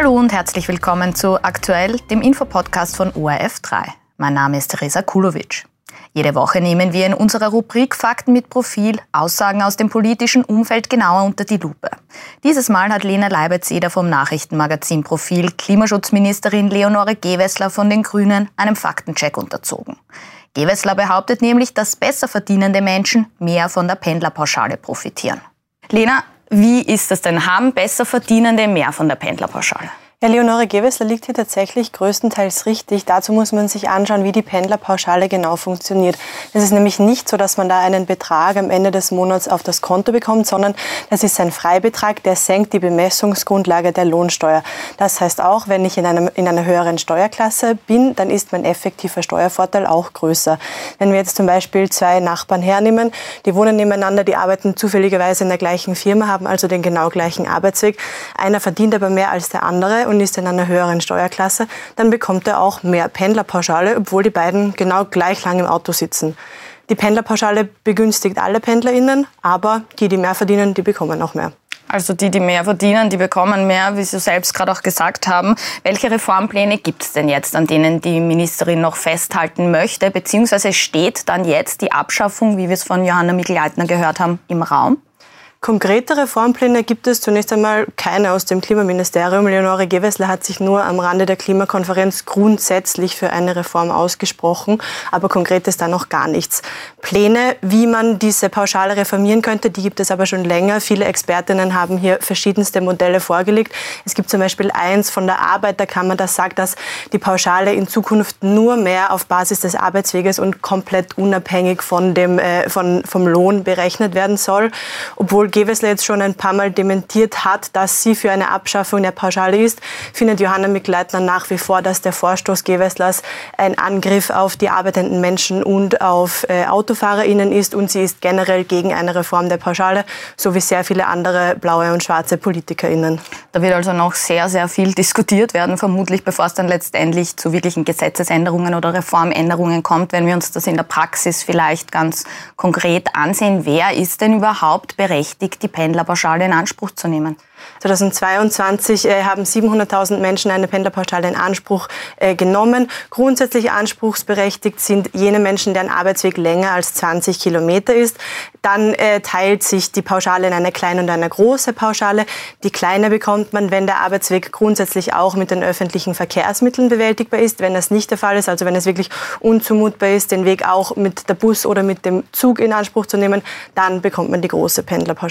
Hallo und herzlich willkommen zu Aktuell, dem Infopodcast von ORF3. Mein Name ist Teresa Kulovic. Jede Woche nehmen wir in unserer Rubrik Fakten mit Profil Aussagen aus dem politischen Umfeld genauer unter die Lupe. Dieses Mal hat Lena Leibertseder vom Nachrichtenmagazin Profil Klimaschutzministerin Leonore Gewessler von den Grünen einem Faktencheck unterzogen. Gewessler behauptet nämlich, dass besser verdienende Menschen mehr von der Pendlerpauschale profitieren. Lena, wie ist das denn? Haben besser Verdienende mehr von der Pendlerpauschale? Ja, Leonore Gewessler liegt hier tatsächlich größtenteils richtig. Dazu muss man sich anschauen, wie die Pendlerpauschale genau funktioniert. Es ist nämlich nicht so, dass man da einen Betrag am Ende des Monats auf das Konto bekommt, sondern das ist ein Freibetrag, der senkt die Bemessungsgrundlage der Lohnsteuer. Das heißt auch, wenn ich in, einem, in einer höheren Steuerklasse bin, dann ist mein effektiver Steuervorteil auch größer. Wenn wir jetzt zum Beispiel zwei Nachbarn hernehmen, die wohnen nebeneinander, die arbeiten zufälligerweise in der gleichen Firma, haben also den genau gleichen Arbeitsweg. Einer verdient aber mehr als der andere und ist in einer höheren Steuerklasse, dann bekommt er auch mehr Pendlerpauschale, obwohl die beiden genau gleich lang im Auto sitzen. Die Pendlerpauschale begünstigt alle PendlerInnen, aber die, die mehr verdienen, die bekommen auch mehr. Also die, die mehr verdienen, die bekommen mehr, wie Sie selbst gerade auch gesagt haben. Welche Reformpläne gibt es denn jetzt, an denen die Ministerin noch festhalten möchte? Beziehungsweise steht dann jetzt die Abschaffung, wie wir es von Johanna Mikl-Leitner gehört haben, im Raum? Konkrete Reformpläne gibt es zunächst einmal keine aus dem Klimaministerium. Leonore Gewessler hat sich nur am Rande der Klimakonferenz grundsätzlich für eine Reform ausgesprochen, aber konkret ist da noch gar nichts. Pläne, wie man diese Pauschale reformieren könnte, die gibt es aber schon länger. Viele Expertinnen haben hier verschiedenste Modelle vorgelegt. Es gibt zum Beispiel eins von der Arbeiterkammer, das sagt, dass die Pauschale in Zukunft nur mehr auf Basis des Arbeitsweges und komplett unabhängig von dem, äh, von, vom Lohn berechnet werden soll, obwohl Gewessler jetzt schon ein paar Mal dementiert hat, dass sie für eine Abschaffung der Pauschale ist, findet Johanna Mikleitner nach wie vor, dass der Vorstoß Gewesslers ein Angriff auf die arbeitenden Menschen und auf äh, AutofahrerInnen ist und sie ist generell gegen eine Reform der Pauschale, so wie sehr viele andere blaue und schwarze PolitikerInnen. Da wird also noch sehr, sehr viel diskutiert werden, vermutlich bevor es dann letztendlich zu wirklichen Gesetzesänderungen oder Reformänderungen kommt, wenn wir uns das in der Praxis vielleicht ganz konkret ansehen. Wer ist denn überhaupt berechtigt, berechtigt, die Pendlerpauschale in Anspruch zu nehmen. 2022 äh, haben 700.000 Menschen eine Pendlerpauschale in Anspruch äh, genommen. Grundsätzlich anspruchsberechtigt sind jene Menschen, deren Arbeitsweg länger als 20 Kilometer ist. Dann äh, teilt sich die Pauschale in eine kleine und eine große Pauschale. Die kleine bekommt man, wenn der Arbeitsweg grundsätzlich auch mit den öffentlichen Verkehrsmitteln bewältigbar ist. Wenn das nicht der Fall ist, also wenn es wirklich unzumutbar ist, den Weg auch mit der Bus oder mit dem Zug in Anspruch zu nehmen, dann bekommt man die große Pendlerpauschale.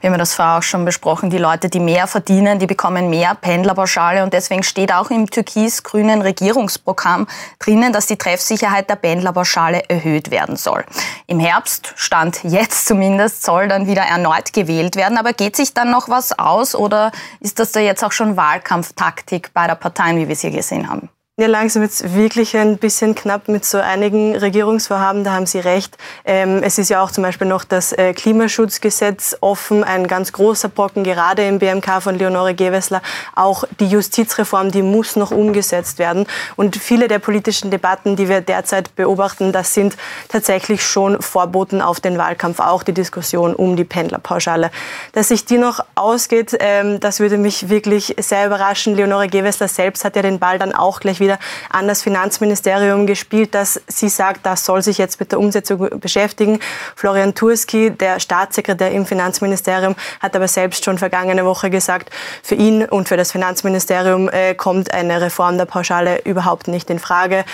Wir haben das vorher auch schon besprochen. Die Leute, die mehr verdienen, die bekommen mehr Pendlerpauschale. Und deswegen steht auch im türkis-grünen Regierungsprogramm drinnen, dass die Treffsicherheit der Pendlerpauschale erhöht werden soll. Im Herbst, Stand jetzt zumindest, soll dann wieder erneut gewählt werden. Aber geht sich dann noch was aus oder ist das da jetzt auch schon Wahlkampftaktik bei der Parteien, wie wir es hier gesehen haben? Ja, langsam es wirklich ein bisschen knapp mit so einigen Regierungsvorhaben, da haben Sie recht. Ähm, es ist ja auch zum Beispiel noch das äh, Klimaschutzgesetz offen, ein ganz großer Brocken, gerade im BMK von Leonore Gewessler. Auch die Justizreform, die muss noch umgesetzt werden. Und viele der politischen Debatten, die wir derzeit beobachten, das sind tatsächlich schon Vorboten auf den Wahlkampf, auch die Diskussion um die Pendlerpauschale. Dass sich die noch ausgeht, ähm, das würde mich wirklich sehr überraschen. Leonore Gewessler selbst hat ja den Ball dann auch gleich wieder an das Finanzministerium gespielt, dass sie sagt, das soll sich jetzt mit der Umsetzung beschäftigen. Florian Turski, der Staatssekretär im Finanzministerium, hat aber selbst schon vergangene Woche gesagt, für ihn und für das Finanzministerium äh, kommt eine Reform der Pauschale überhaupt nicht in Frage.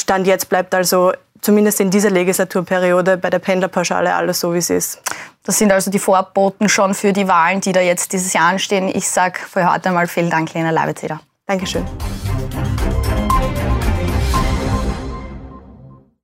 Stand jetzt bleibt also zumindest in dieser Legislaturperiode bei der Pendlerpauschale alles so, wie es ist. Das sind also die Vorboten schon für die Wahlen, die da jetzt dieses Jahr anstehen. Ich sage für heute einmal vielen Dank, Lena Leibetzeder. Dankeschön.